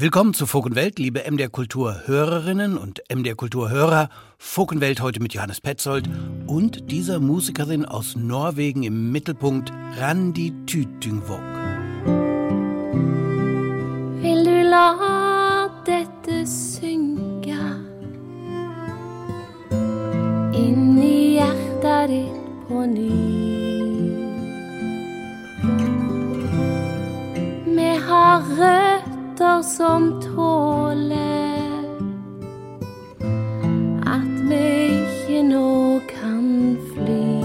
Willkommen zu Fokenwelt, liebe MDR Kultur Hörerinnen und MDR Kultur Hörer. Fokenwelt heute mit Johannes Petzold und dieser Musikerin aus Norwegen im Mittelpunkt, Randi Tytungvåg. Vil du la dette synke inn i hjertet ditt på ny? Vi har røtter som tåler at vi ikke nå kan fly.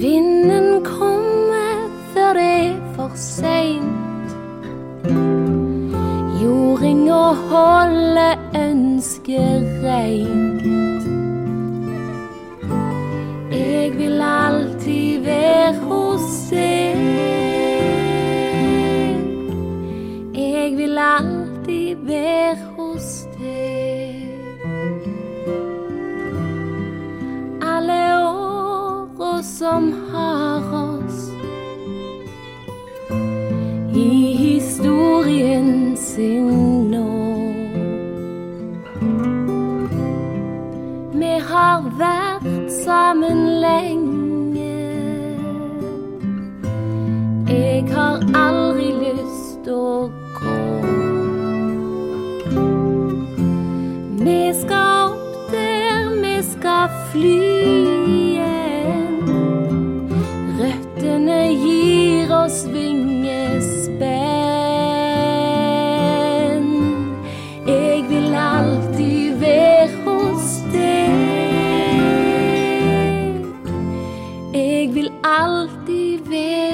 Vinden kommer før det er for seint. Jordinga holder ønsket reint. Jeg vil alltid være hos deg. Jeg vil alltid være hos deg. Alle åra som har oss i historien sin nå. Vi har vært sammen lenge. Jeg har aldri lyst å gå. Fly igjen. Røttene gir oss vingespenn. Jeg vil alltid være hos deg. Jeg vil alltid være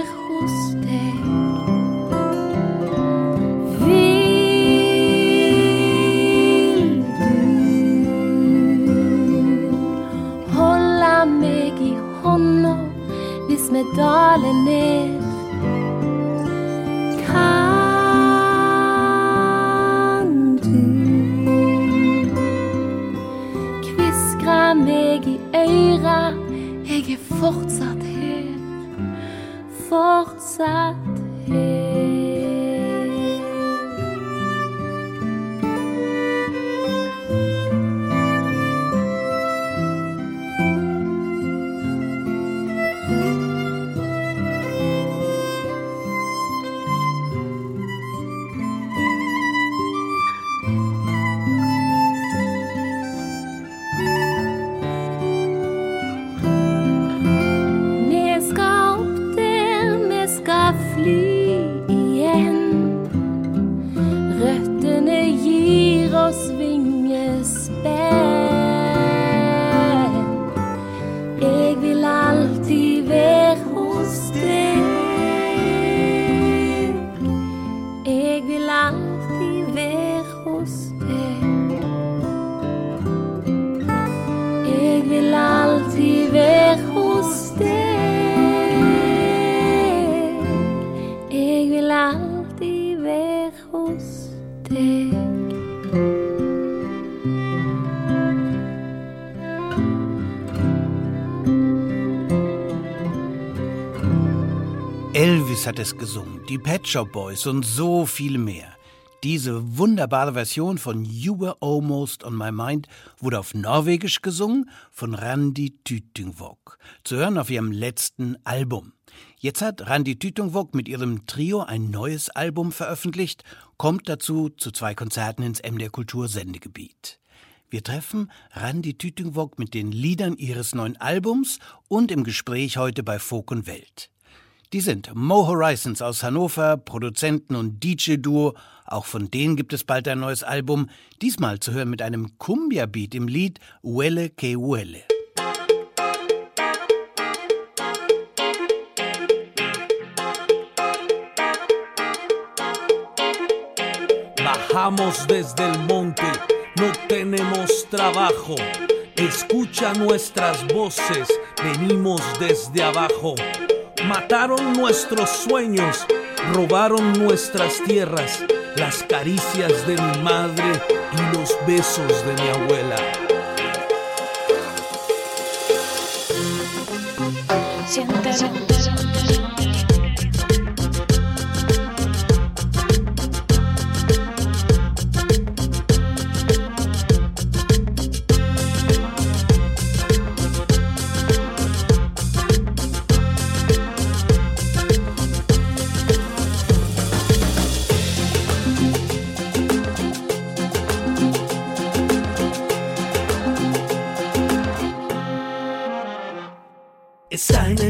hvis dalen ned? Kan du kviskre meg i øret? Jeg er fortsatt her, fortsatt hat es gesungen, die Pet Shop Boys und so viele mehr. Diese wunderbare Version von You Were Almost on My Mind wurde auf Norwegisch gesungen von Randi Tytungvåg, zu hören auf ihrem letzten Album. Jetzt hat Randi Tytungvåg mit ihrem Trio ein neues Album veröffentlicht, kommt dazu zu zwei Konzerten ins MDR Kultur Sendegebiet. Wir treffen Randi Tütingvåg mit den Liedern ihres neuen Albums und im Gespräch heute bei Folk und Welt. Die sind Mo Horizons aus Hannover, Produzenten und DJ-Duo. Auch von denen gibt es bald ein neues Album. Diesmal zu hören mit einem Cumbia-Beat im Lied Huele que Huele. Bajamos desde el monte, no tenemos trabajo. Escucha nuestras voces, venimos desde abajo. Mataron nuestros sueños, robaron nuestras tierras, las caricias de mi madre y los besos de mi abuela.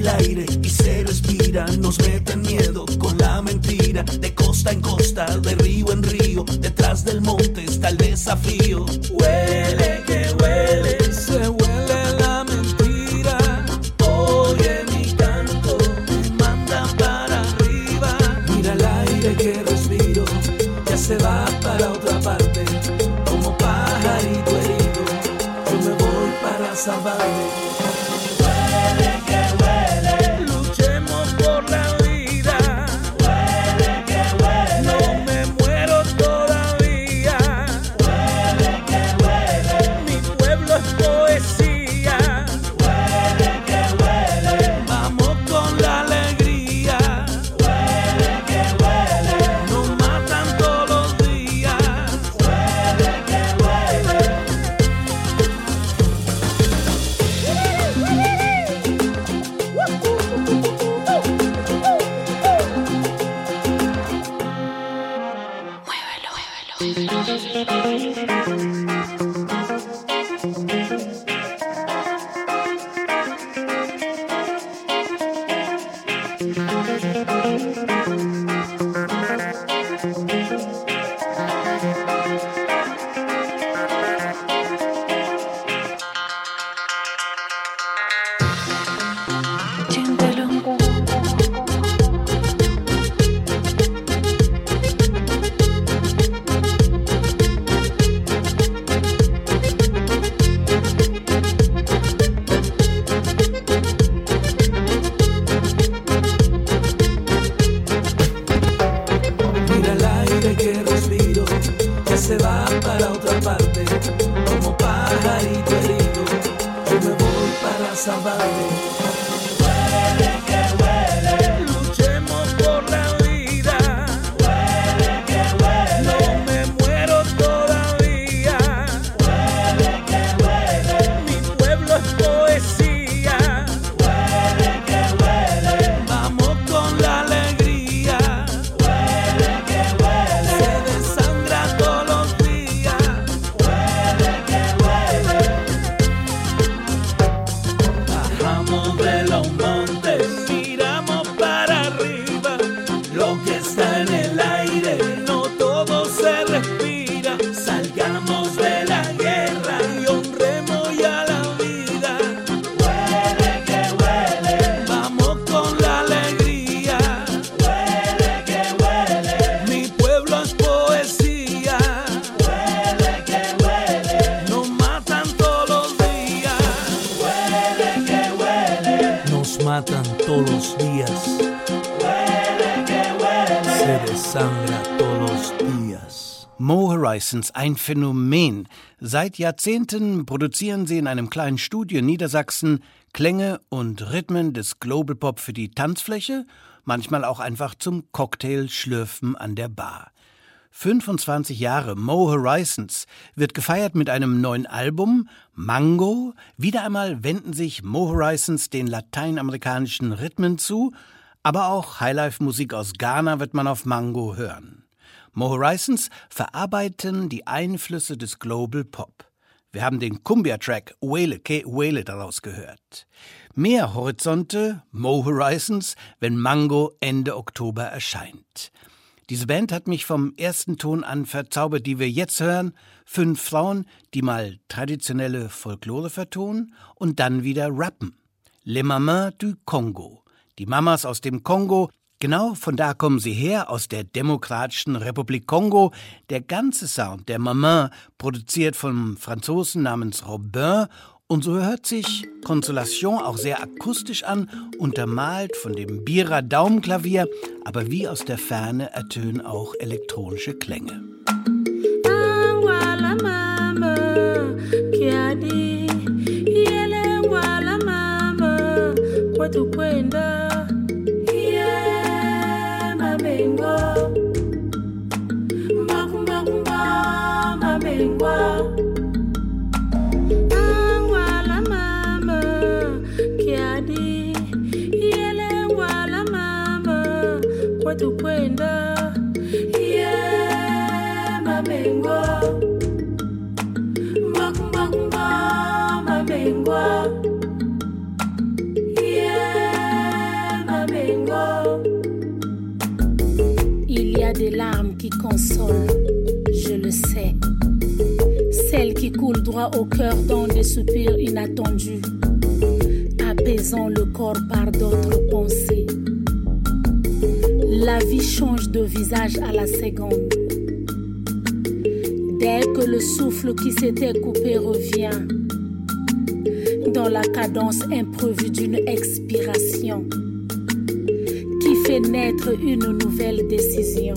El aire y se respira. Nos meten miedo con la mentira. De costa en costa, de río en río. Detrás del monte está el desafío. Huele Mo Horizons, ein Phänomen. Seit Jahrzehnten produzieren sie in einem kleinen Studio in Niedersachsen Klänge und Rhythmen des Global Pop für die Tanzfläche, manchmal auch einfach zum Cocktail-Schlürfen an der Bar. 25 Jahre Mo Horizons wird gefeiert mit einem neuen Album, Mango. Wieder einmal wenden sich Mo Horizons den lateinamerikanischen Rhythmen zu, aber auch Highlife-Musik aus Ghana wird man auf Mango hören. Mo Horizons verarbeiten die Einflüsse des Global Pop. Wir haben den Cumbia-Track Wele Ke Wele daraus gehört. Mehr Horizonte, Mo Horizons, wenn Mango Ende Oktober erscheint. Diese Band hat mich vom ersten Ton an verzaubert, die wir jetzt hören. Fünf Frauen, die mal traditionelle Folklore vertonen und dann wieder rappen. Les Mamans du Congo. Die Mamas aus dem Kongo, genau von da kommen sie her, aus der Demokratischen Republik Kongo. Der ganze Sound der Maman, produziert vom Franzosen namens Robin und so hört sich Consolation auch sehr akustisch an, untermalt von dem Bierer Daumenklavier, aber wie aus der Ferne ertönen auch elektronische Klänge. Mama je le sais. Celles qui coulent droit au cœur dans des soupirs inattendus, apaisant le corps par d'autres pensées. La vie change de visage à la seconde. Dès que le souffle qui s'était coupé revient, dans la cadence imprévue d'une expiration qui fait naître une nouvelle décision.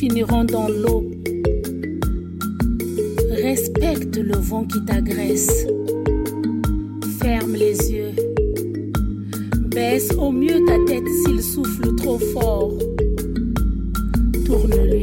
Finiront dans l'eau. Respecte le vent qui t'agresse. Ferme les yeux. Baisse au mieux ta tête s'il souffle trop fort. Tourne-lui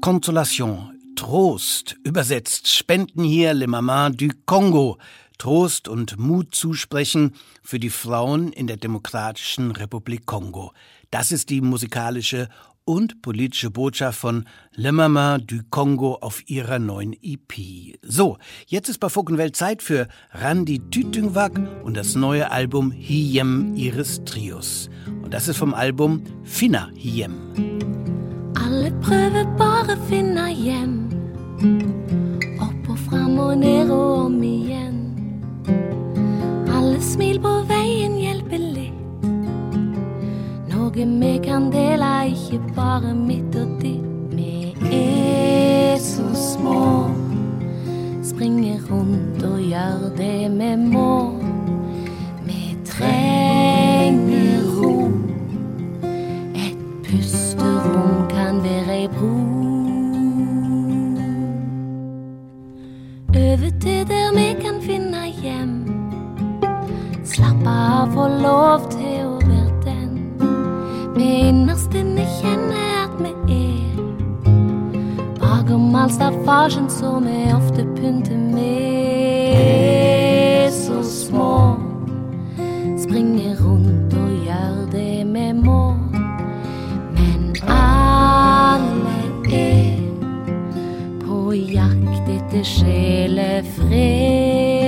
Consolation, Trost, übersetzt Spenden hier Le Maman du Kongo, Trost und Mut zusprechen für die Frauen in der Demokratischen Republik Kongo. Das ist die musikalische und politische Botschaft von Le Maman du Kongo auf ihrer neuen EP. So, jetzt ist bei Fokenwelt Zeit für Randy Tütüngwag und das neue Album Hiem ihres Trios. Und das ist vom Album Finna Hiem. Alle prøver bare finne hjem. Opp og fram og ned og om igjen. Alle smil på veien hjelper litt. Noe vi kan dele, ikke bare mitt og ditt. Vi er så små. Springer rundt og gjør det vi må. Vi trenger ro. Et pusterom kan være ei bro. Over til der vi kan finne hjem. Slappe av og lov til å være den vi innerst inne kjenner at vi er. Bakom all staffasjen så vi ofte pynter med. Så små springer rundt på jakt etter sjelefred.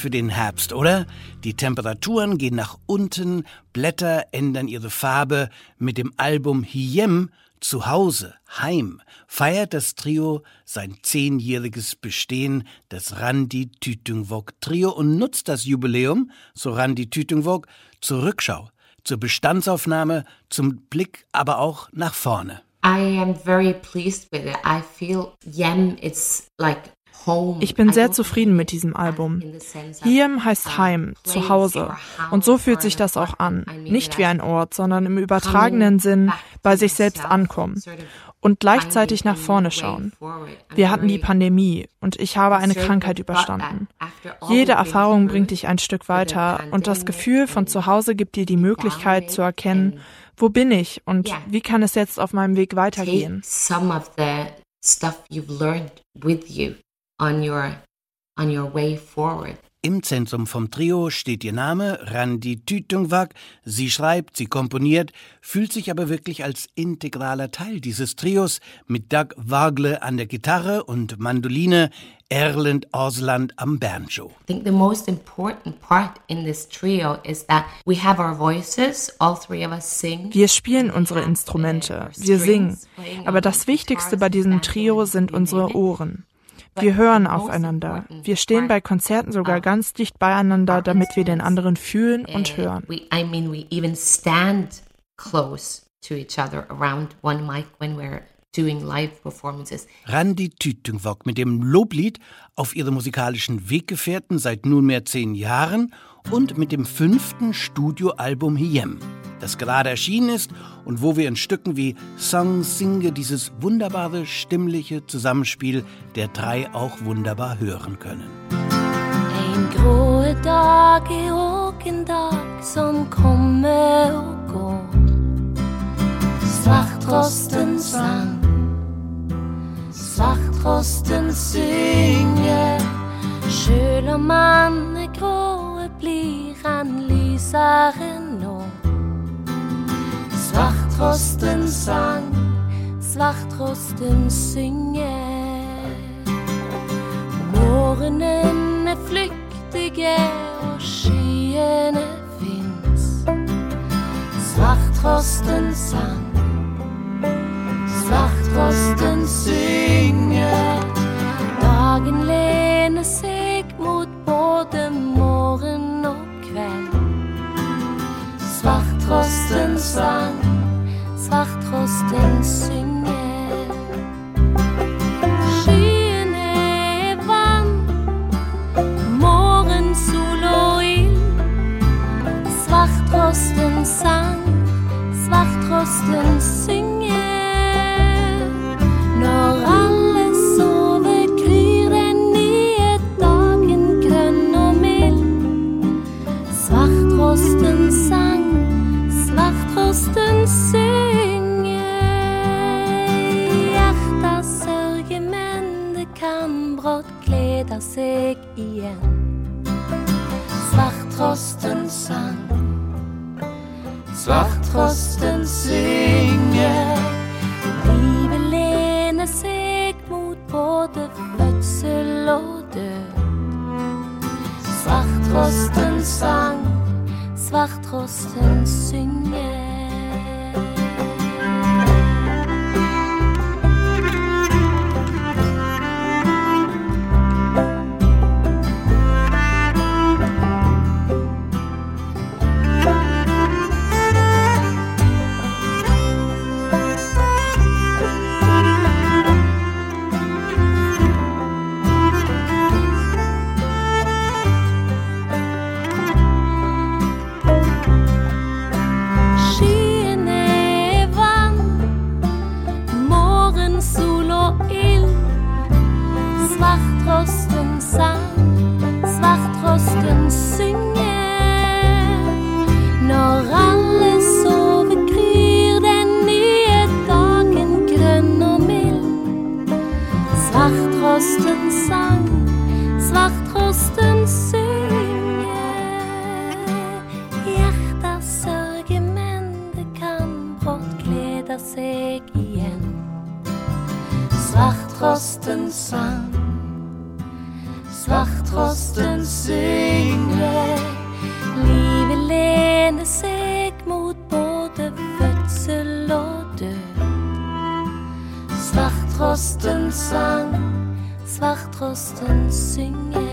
Für den Herbst, oder? Die Temperaturen gehen nach unten, Blätter ändern ihre Farbe. Mit dem Album Hiem zu Hause, Heim, feiert das Trio sein zehnjähriges Bestehen, das Randi Tütungwok Trio, und nutzt das Jubiläum, so Randi Tütungwok, zur Rückschau, zur Bestandsaufnahme, zum Blick aber auch nach vorne. I am very pleased with it. I feel Yem it's like. Ich bin I sehr zufrieden mit diesem Album. Hiem heißt Heim, place zu Hause. or house Und so fühlt sich das auch an. Nicht wie ein Ort, sondern im übertragenen Sinn bei sich selbst ankommen und gleichzeitig nach vorne schauen. Wir hatten die Pandemie und ich habe eine Krankheit überstanden. Jede Erfahrung bringt dich ein Stück weiter und das Gefühl von and zu Hause gibt dir die Möglichkeit zu erkennen, wo bin ich und wie kann es jetzt auf meinem Weg weitergehen. On your on your way forward. Im Zentrum vom Trio steht ihr Name, Randi Tütungwak. Sie schreibt, sie komponiert, fühlt sich aber wirklich als integraler Teil dieses Trios mit Doug Wagle an der Gitarre und Mandoline, Erland Osland am Banjo. I think the most important part in this trio is that we have our voices, all three of us sing. Wir spielen unsere Instrumente, wir singen, aber das Wichtigste bei diesem Trio sind unsere Ohren. Wir hören aufeinander. Wir stehen bei Konzerten sogar ganz dicht beieinander, damit wir den anderen fühlen und hören. We, I mean, we even stand close to each other around one mic when we're doing live performances. Randi Tütungwok mit dem Loblied auf ihre musikalischen Weggefährten seit nunmehr zehn Jahren und mit dem fünften Studioalbum Hiem, das gerade erschienen ist und wo wir in Stücken wie Song Singe dieses wunderbare stimmliche Zusammenspiel der drei auch wunderbar hören können. En grå dag er òg en dag som kommer og går. Svarttrosten sang, svarttrosten synger. Sjøl om han er grå, blir han lysere nå. Svarttrosten sang, svarttrosten synger. Morgenen flyktige og skyene fins. Svarttrosten sang, svarttrosten synger. Dagen lener seg mot både morgen og kveld. Svarttrosten sang, svarttrosten synger. seg igjen. Svarttrosten sang, svarttrosten synger. Livet lener seg mot både fødsel og død. Svarttrosten sang, svarttrosten synger.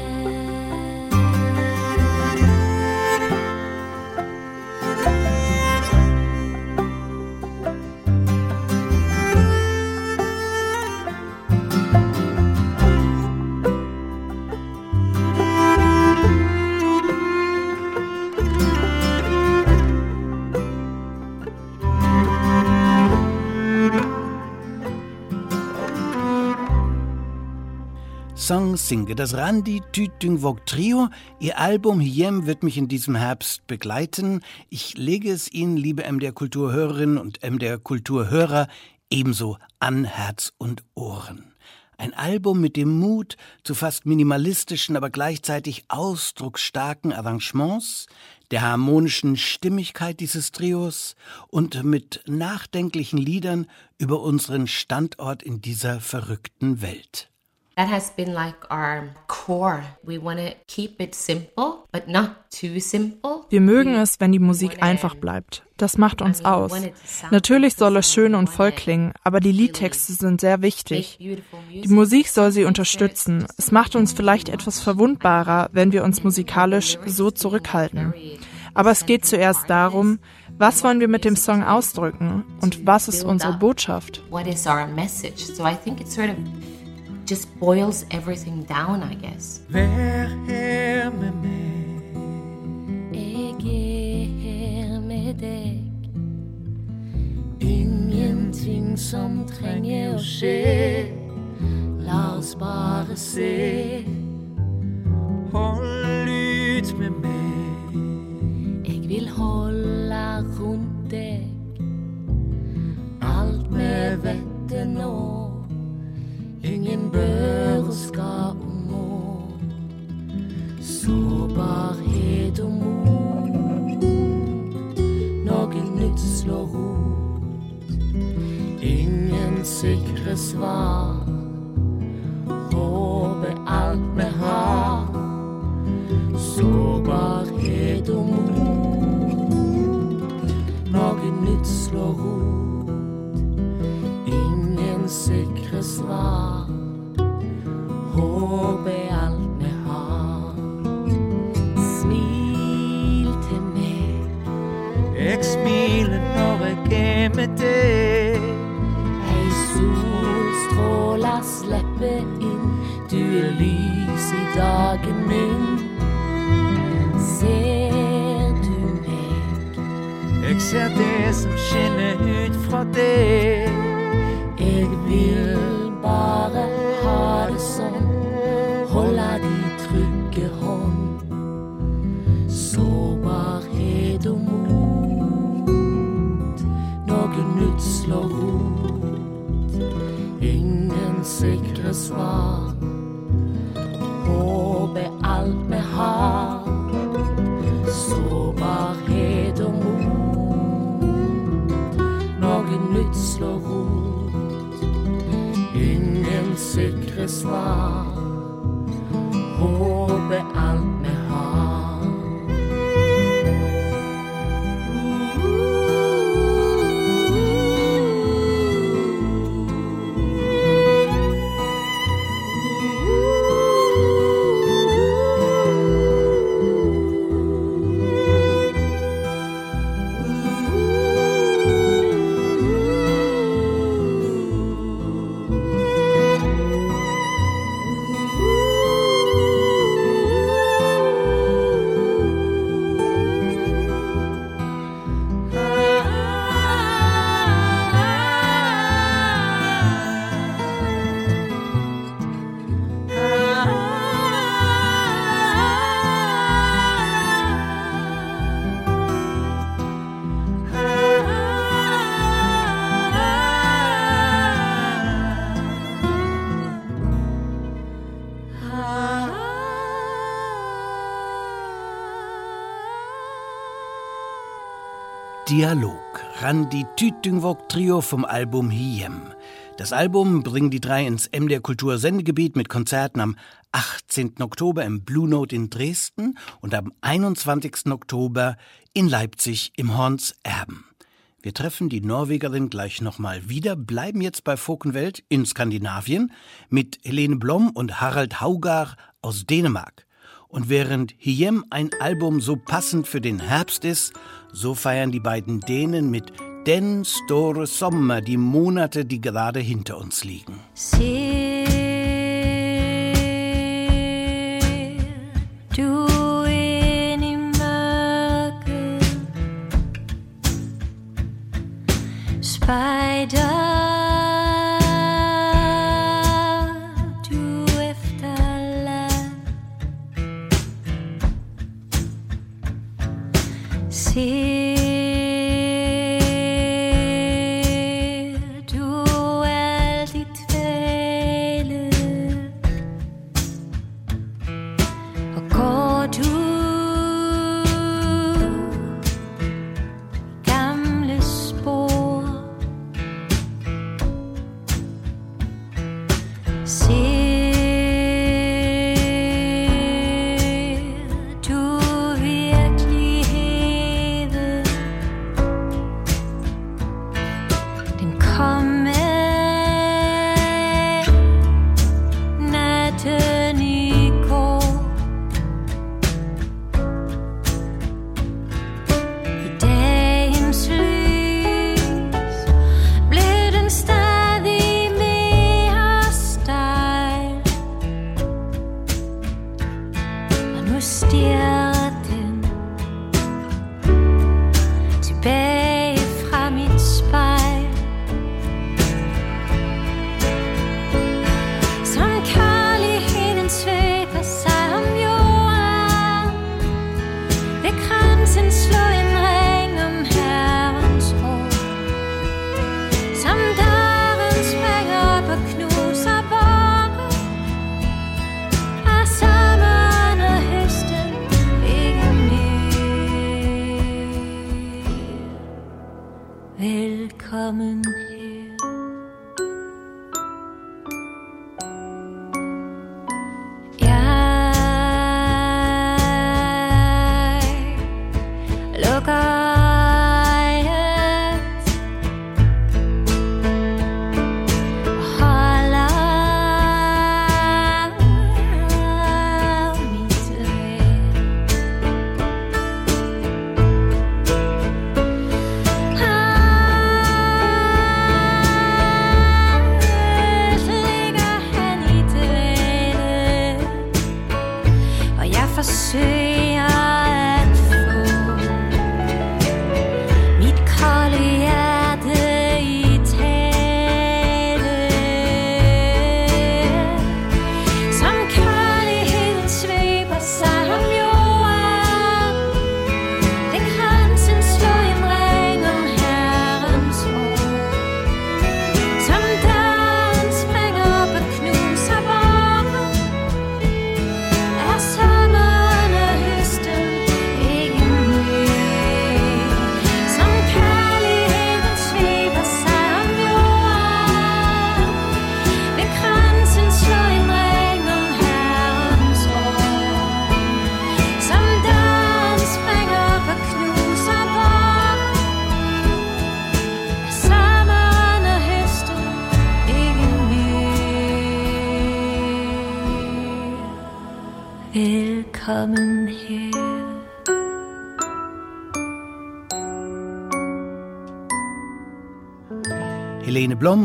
Singe. Das Randi Tütüngwok Trio. Ihr Album Hiem wird mich in diesem Herbst begleiten. Ich lege es Ihnen, liebe MDR Kulturhörerinnen und MDR Kulturhörer, ebenso an Herz und Ohren. Ein Album mit dem Mut zu fast minimalistischen, aber gleichzeitig ausdrucksstarken Arrangements, der harmonischen Stimmigkeit dieses Trios und mit nachdenklichen Liedern über unseren Standort in dieser verrückten Welt. That has been like our core. We want to keep it simple, but not too simple. Wir mögen es, wenn die Musik einfach bleibt. Das macht uns aus. Natürlich soll es schön und voll klingen, aber die Liedtexte sind sehr wichtig. Die Musik soll sie unterstützen. Es macht uns vielleicht etwas verwundbarer, wenn wir uns musikalisch so zurückhalten. Aber es geht zuerst darum, was wollen wir mit dem Song ausdrücken und was ist unsere Botschaft? What is our message? So I think it's sort of just boils everything down, I guess. Vær her med mig. Jeg her med deg. Ingenting som trenger å skje. La oss bare se. Hold ut med meg. Jeg vil holde bør og skal og må. Og mot. Noe nytt slår rot. Ingen sikre svar. Håper alt vi har. Sårbarhet og mot. Noe nytt slår rot. Ingen sikre svar. Jeg når jeg er med deg. Ei solstråle slipper inn. Du er lys i dagen min. Ser du meg? Jeg ser det som skinner ut fra deg. Jeg vil bare svar. Håpet alt vi har. Sårbarhet og mot. Noe nytt slår rot. Ingen sikre svar. Håp Dialog. Randi Tütüngwok Trio vom Album Hiem. Das Album bringen die drei ins MDR Kultur Sendegebiet mit Konzerten am 18. Oktober im Blue Note in Dresden und am 21. Oktober in Leipzig im Horns Erben. Wir treffen die Norwegerin gleich nochmal wieder, bleiben jetzt bei Fokenwelt in Skandinavien mit Helene Blom und Harald Haugar aus Dänemark. Und während Hiem ein Album so passend für den Herbst ist, so feiern die beiden Dänen mit Den Store Sommer die Monate, die gerade hinter uns liegen. Du in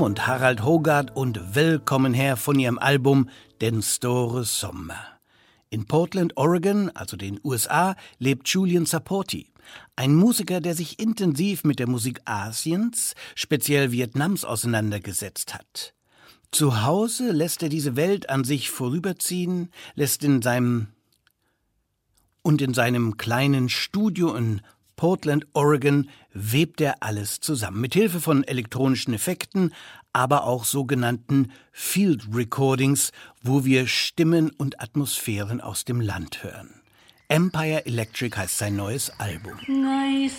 Und Harald Hogard und Willkommen her von ihrem Album Den Store Sommer. In Portland, Oregon, also den USA, lebt Julian Saporti. Ein Musiker, der sich intensiv mit der Musik Asiens, speziell Vietnams, auseinandergesetzt hat. Zu Hause lässt er diese Welt an sich vorüberziehen, lässt in seinem und in seinem kleinen Studio in Portland, Oregon, webt er alles zusammen. Mit Hilfe von elektronischen Effekten, aber auch sogenannten Field Recordings, wo wir Stimmen und Atmosphären aus dem Land hören. Empire Electric heißt sein neues Album. Ngày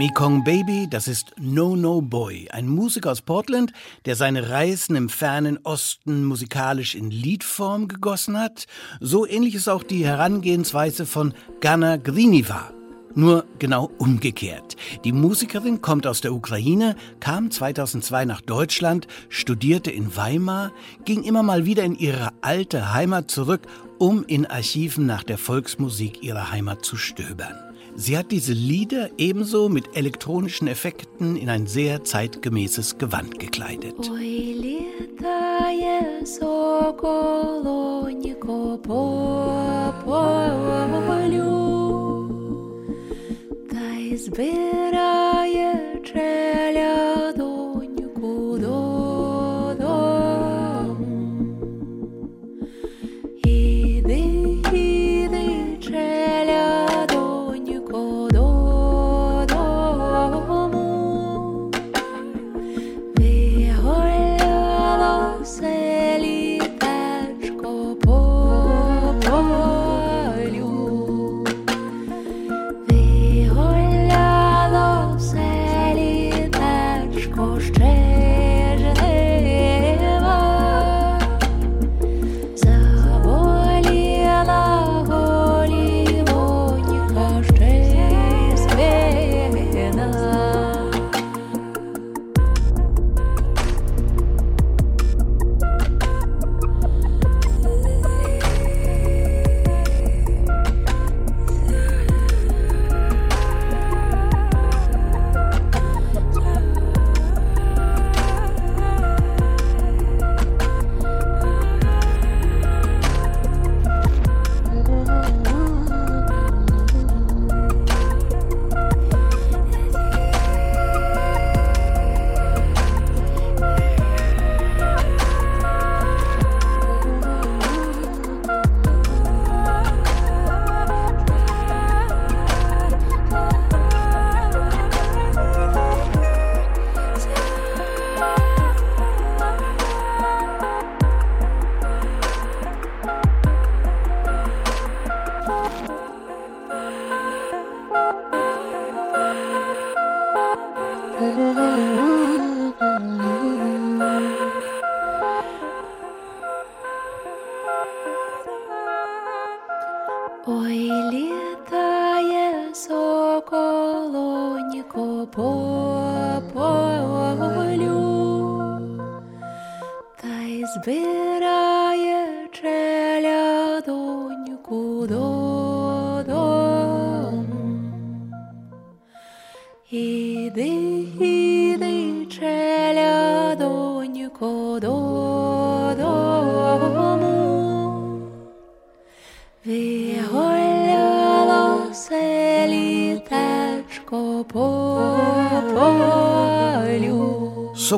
Mekong Baby, das ist No No Boy, ein Musiker aus Portland, der seine Reisen im fernen Osten musikalisch in Liedform gegossen hat. So ähnlich ist auch die Herangehensweise von Gana Griniva. Nur genau umgekehrt. Die Musikerin kommt aus der Ukraine, kam 2002 nach Deutschland, studierte in Weimar, ging immer mal wieder in ihre alte Heimat zurück, um in Archiven nach der Volksmusik ihrer Heimat zu stöbern. Sie hat diese Lieder ebenso mit elektronischen Effekten in ein sehr zeitgemäßes Gewand gekleidet. збирає челядоньку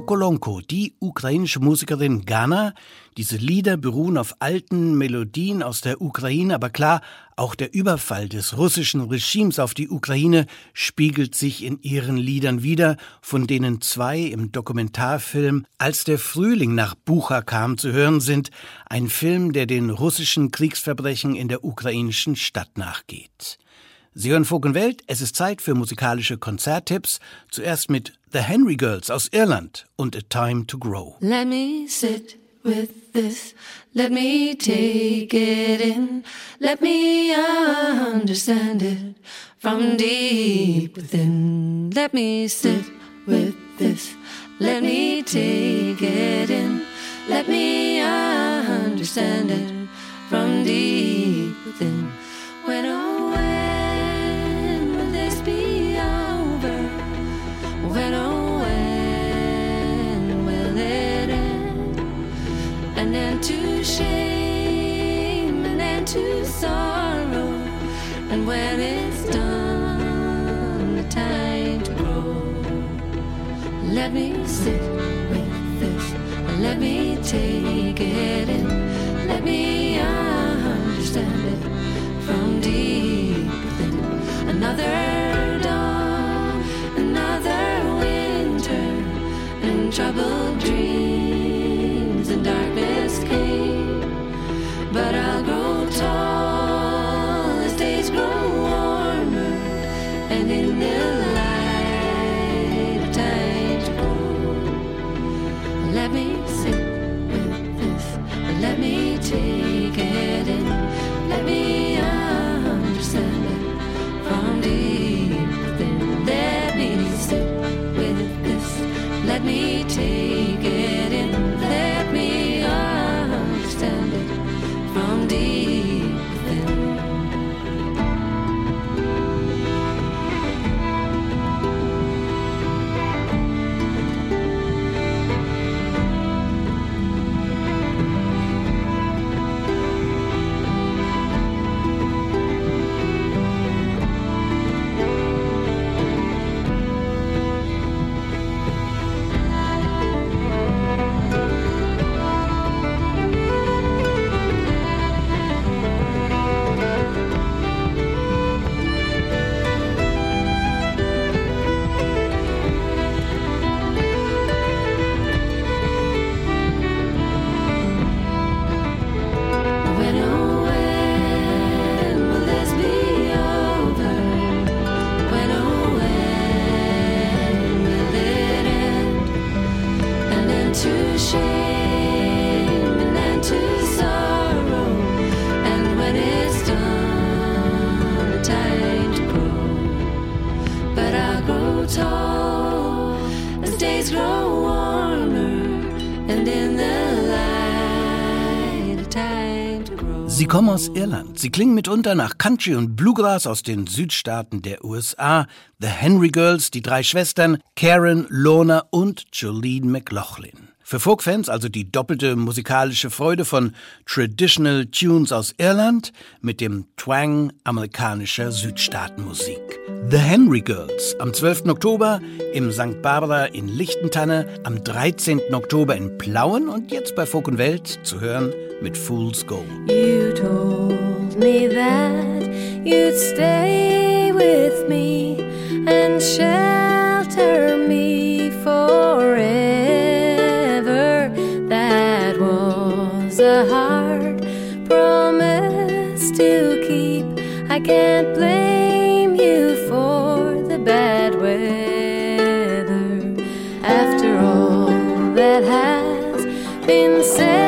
Sokolonko, die ukrainische Musikerin Gana. Diese Lieder beruhen auf alten Melodien aus der Ukraine, aber klar, auch der Überfall des russischen Regimes auf die Ukraine spiegelt sich in ihren Liedern wider, von denen zwei im Dokumentarfilm Als der Frühling nach Bucha kam zu hören sind, ein Film, der den russischen Kriegsverbrechen in der ukrainischen Stadt nachgeht. Sie hören Vogelwelt, es ist Zeit für musikalische Konzerttipps, zuerst mit The Henry Girls aus Irland und A Time to Grow. Let me sit with this. Let me take it in. Let me understand it from deep within. Let me sit with this. Let me take it in. Let me understand it from deep within. When into sorrow. And when it's done, the time to grow. Let me sit with this, let me take it in. Let me understand it from deep within. Another dawn, another winter, and troubled dreams kommen aus Irland. Sie klingen mitunter nach Country und Bluegrass aus den Südstaaten der USA. The Henry Girls, die drei Schwestern, Karen, Lorna und Jolene McLaughlin. Für Folkfans also die doppelte musikalische Freude von Traditional Tunes aus Irland mit dem Twang amerikanischer Südstaatenmusik. The Henry Girls am 12. Oktober im St. Barbara in Lichtentanne, am 13. Oktober in Plauen und jetzt bei Folk und Welt zu hören mit Fool's Gold. You told me that you'd stay with me and shelter me forever. A hard promise to keep. I can't blame you for the bad weather. After all that has been said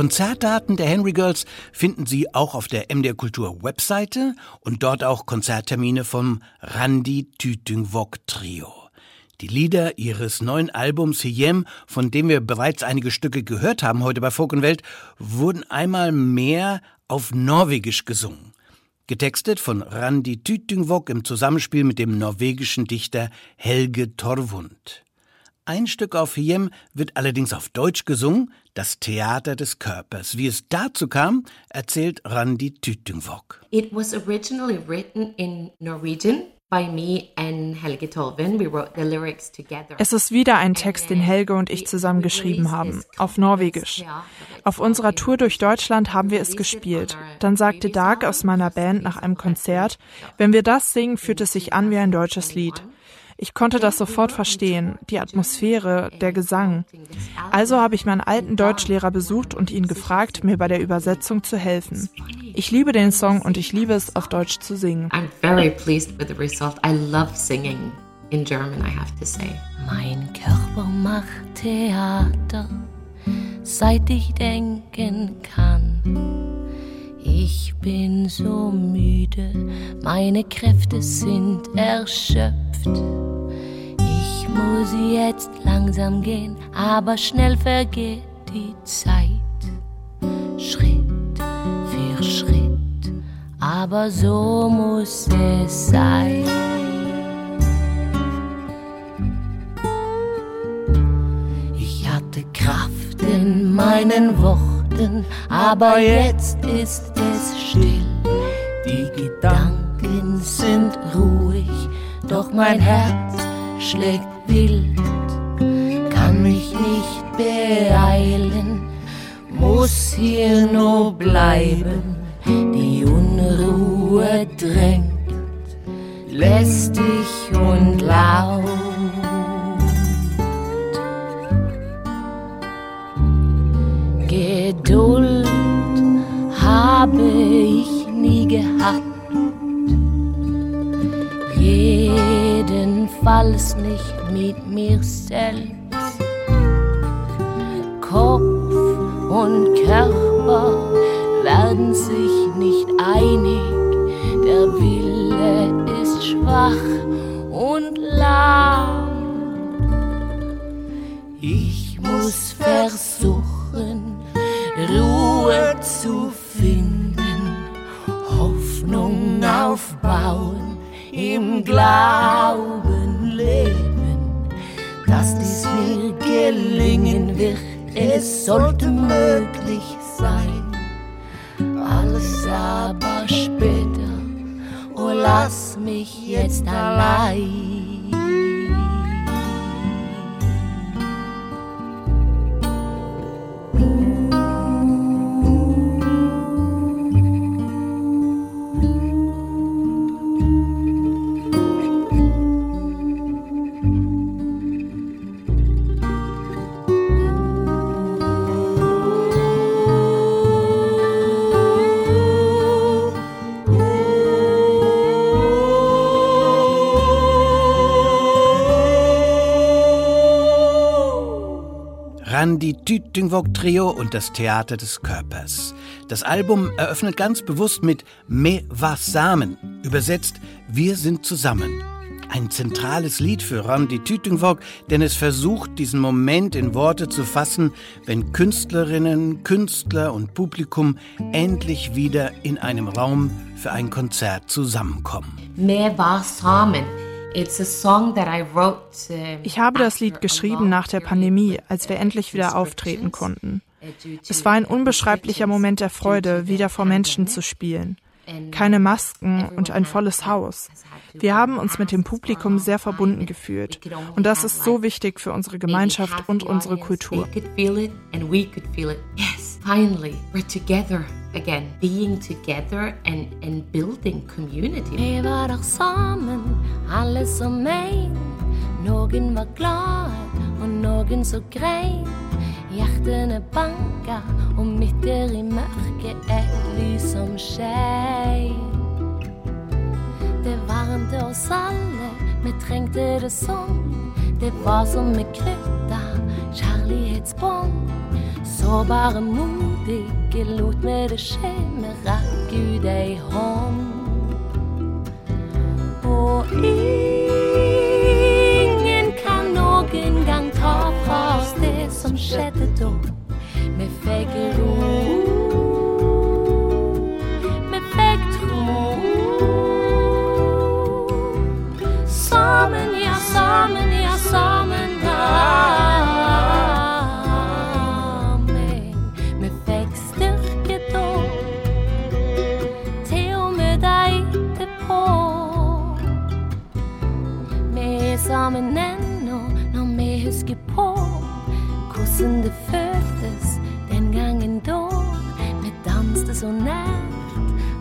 Konzertdaten der Henry Girls finden Sie auch auf der MDR Kultur Webseite und dort auch Konzerttermine vom Randy Tütüngwok Trio. Die Lieder ihres neuen Albums Hiem, von dem wir bereits einige Stücke gehört haben heute bei Folk und Welt, wurden einmal mehr auf Norwegisch gesungen. Getextet von Randi Tütüngvok im Zusammenspiel mit dem norwegischen Dichter Helge Torvund. Ein Stück auf Hiem wird allerdings auf Deutsch gesungen, das Theater des Körpers. Wie es dazu kam, erzählt Randi Tütüngvok. It was originally written in Norwegian es ist wieder ein Text, den Helge und ich zusammen geschrieben haben, auf Norwegisch. Auf unserer Tour durch Deutschland haben wir es gespielt. Dann sagte Dark aus meiner Band nach einem Konzert, wenn wir das singen, fühlt es sich an wie ein deutsches Lied. Ich konnte das sofort verstehen, die Atmosphäre, der Gesang. Also habe ich meinen alten Deutschlehrer besucht und ihn gefragt, mir bei der Übersetzung zu helfen. Ich liebe den Song und ich liebe es, auf Deutsch zu singen. I'm very pleased with the result. I love singing in German, I have to say. Mein Körper macht Theater, seit ich denken kann. Ich bin so müde, meine Kräfte sind erschöpft. Muss jetzt langsam gehen, aber schnell vergeht die Zeit. Schritt für Schritt, aber so muss es sein. Ich hatte Kraft in meinen Worten, aber jetzt ist es still. Die Gedanken sind ruhig, doch mein Herz schlägt wild, kann mich nicht beeilen, muss hier nur bleiben. Die Unruhe drängt, lästig und laut. Geduld habe ich nie gehabt jedenfalls nicht mit mir selbst. Kopf und Körper werden sich nicht einig, der Wille ist schwach und lahm. Ich muss versuchen, Ruhe zu finden, Hoffnung aufbauen im Glauben leben, dass dies mir gelingen wird. Es sollte möglich sein, alles aber später. Oh, lass mich jetzt allein. Randi Tüttingvok Trio und das Theater des Körpers. Das Album eröffnet ganz bewusst mit Me was Samen, übersetzt Wir sind zusammen. Ein zentrales Lied für Randy Tütingvok, denn es versucht, diesen Moment in Worte zu fassen, wenn Künstlerinnen, Künstler und Publikum endlich wieder in einem Raum für ein Konzert zusammenkommen. Me was Samen ich habe das Lied geschrieben nach der Pandemie, als wir endlich wieder auftreten konnten. Es war ein unbeschreiblicher Moment der Freude, wieder vor Menschen zu spielen. Keine Masken und ein volles Haus. Wir haben uns mit dem Publikum sehr verbunden gefühlt. Und das ist so wichtig für unsere Gemeinschaft und unsere Kultur. Finally, we're together again, being together and, and building community. Vi var sammen, alle som en. Noen var glade, og noen så grein. Hjertene banka, og midt der i mørket et lys som skein. Det varmte oss alle, vi trengte det sånn. Det var som vi knytta kjærlighetsbånd. Sårbare bare ikke lot meg det skje, vi rakk ut ei hånd. Og ingen kan noen gang ta fra oss det som skjedde da. Vi fikk ro. Vi fikk tro. Sammen, ja, sammen, sammen ennå når vi husker på hvordan det føltes den gangen da. Vi danste så nært,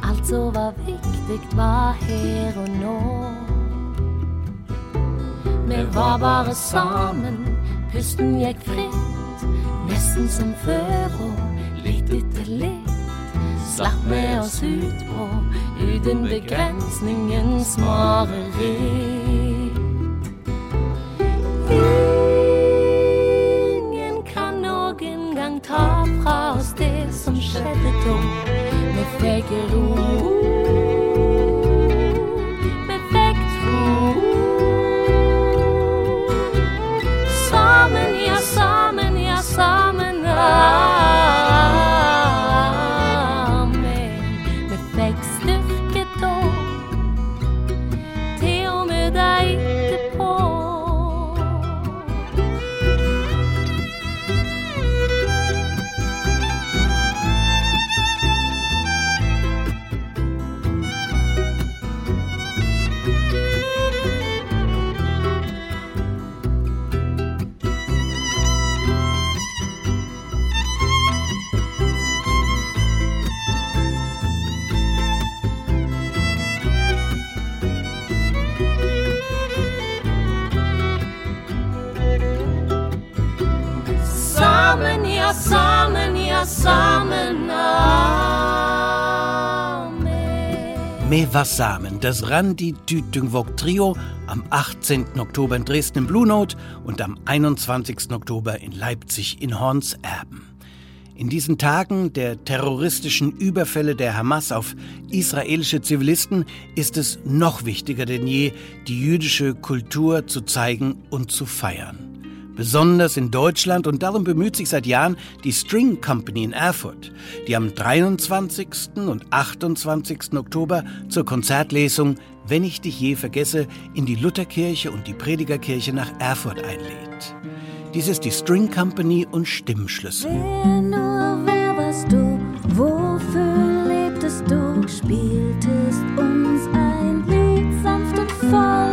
alt som var viktig, var her og nå. Vi var bare sammen, pusten gikk fritt, nesten som før og litt etter litt. Slapp vi oss ut på uten begrensningens mareritt. Ingen kan noen gang ta fra oss det som skjedde da. Vi fikk ro. Amen. Me was Samen, das Randi Dütungwok Trio am 18. Oktober in Dresden im Blue Note und am 21. Oktober in Leipzig in Hornserben. In diesen Tagen der terroristischen Überfälle der Hamas auf israelische Zivilisten ist es noch wichtiger denn je, die jüdische Kultur zu zeigen und zu feiern. Besonders in Deutschland und darum bemüht sich seit Jahren die String Company in Erfurt, die am 23. und 28. Oktober zur Konzertlesung Wenn ich dich je vergesse in die Lutherkirche und die Predigerkirche nach Erfurt einlädt. Dies ist die String Company und Stimmschlüssel. Wer nur, wer warst du? Wofür lebtest du? Spieltest uns ein Lied sanft und voll.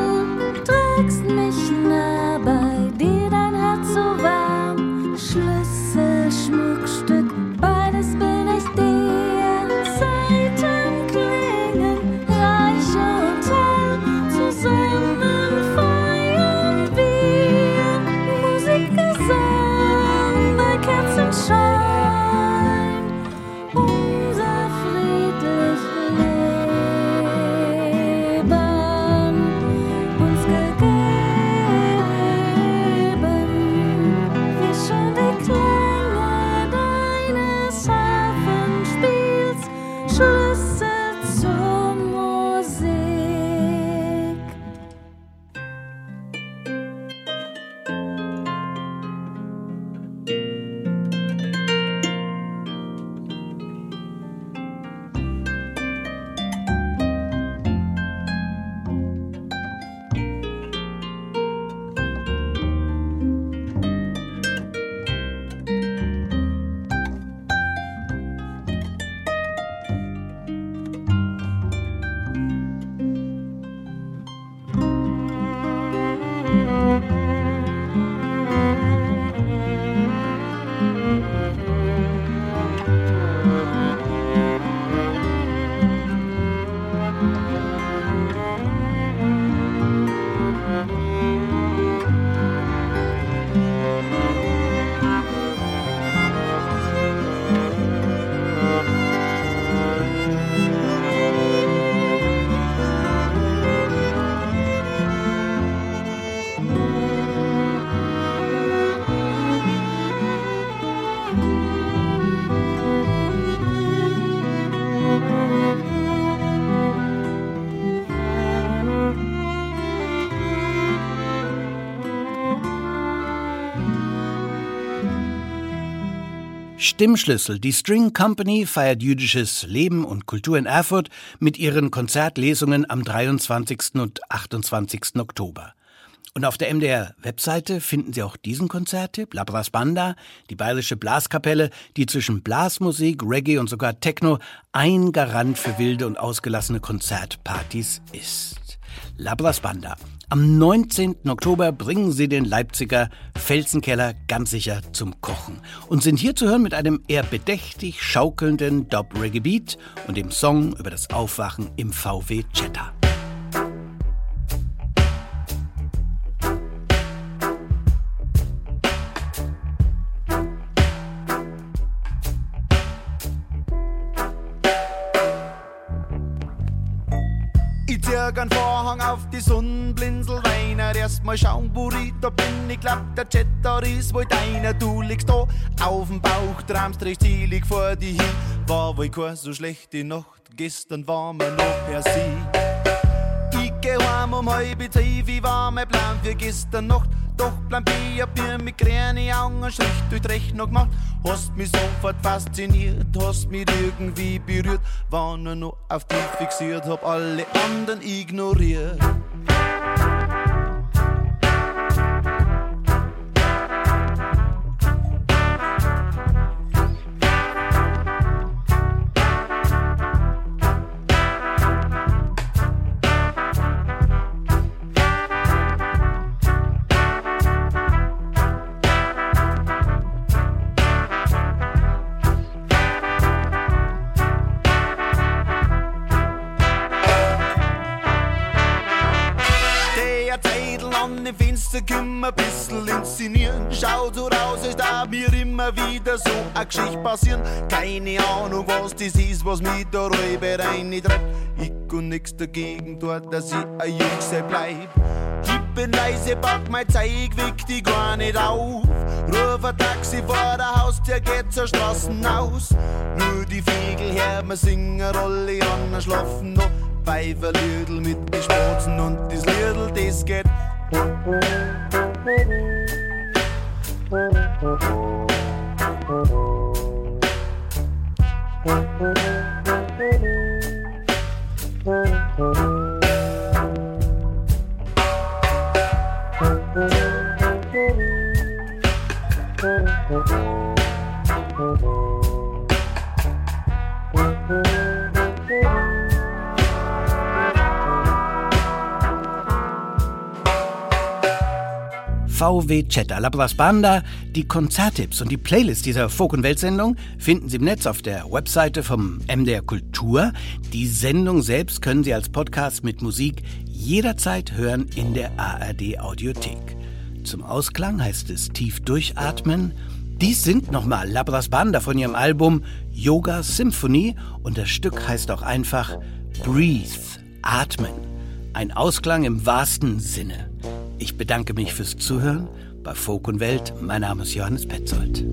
Stimmschlüssel. Die String Company feiert jüdisches Leben und Kultur in Erfurt mit ihren Konzertlesungen am 23. und 28. Oktober. Und auf der MDR-Webseite finden Sie auch diesen Konzerttipp, La Brass Banda, die bayerische Blaskapelle, die zwischen Blasmusik, Reggae und sogar Techno ein Garant für wilde und ausgelassene Konzertpartys ist. La Brass Banda. Am 19. Oktober bringen sie den Leipziger Felsenkeller ganz sicher zum Kochen und sind hier zu hören mit einem eher bedächtig schaukelnden Dub-Reggae-Beat und dem Song über das Aufwachen im VW Jetta. Erstmal schauen, da bin. Ich glaub, der Cheddar ist wohl deiner. Du liegst da auf dem Bauch, träumst recht zielig vor dir hin. War wohl keine so schlechte Nacht. Gestern war mir noch per se. Ich geh heim um halb zwei, wie war mein Plan für gestern Nacht? Doch Plan B, hab mir mit grüne Augen Strich durch die Rechnung gemacht. Hast mich sofort fasziniert, hast mich irgendwie berührt. War nur noch auf dich fixiert, hab alle anderen ignoriert. Schaut so raus, als da mir immer wieder so eine Geschichte passieren. Keine Ahnung, was das ist, was mich da Räuber reintreibt. Ich kann nix dagegen dort, dass ich ein Jüngse bleib. Ich bin leise, pack mein Zeug, weck die gar nicht auf. Ruf ein Taxi vor der Haustür, geht zur Straßen aus. Nur die Vögel her, wir singen alle an, schlafen noch. Pfeiferlüdel mit den Spatzen und das Liedl, das geht. Música VW Chatter Labras Banda. Die Konzerttipps und die Playlist dieser Folk- und Weltsendung finden Sie im Netz auf der Webseite vom MDR Kultur. Die Sendung selbst können Sie als Podcast mit Musik jederzeit hören in der ARD Audiothek. Zum Ausklang heißt es tief durchatmen. Dies sind nochmal Labras Banda von ihrem Album Yoga Symphony und das Stück heißt auch einfach Breathe, atmen. Ein Ausklang im wahrsten Sinne. Ich bedanke mich fürs Zuhören bei Folk und Welt. Mein Name ist Johannes Petzold.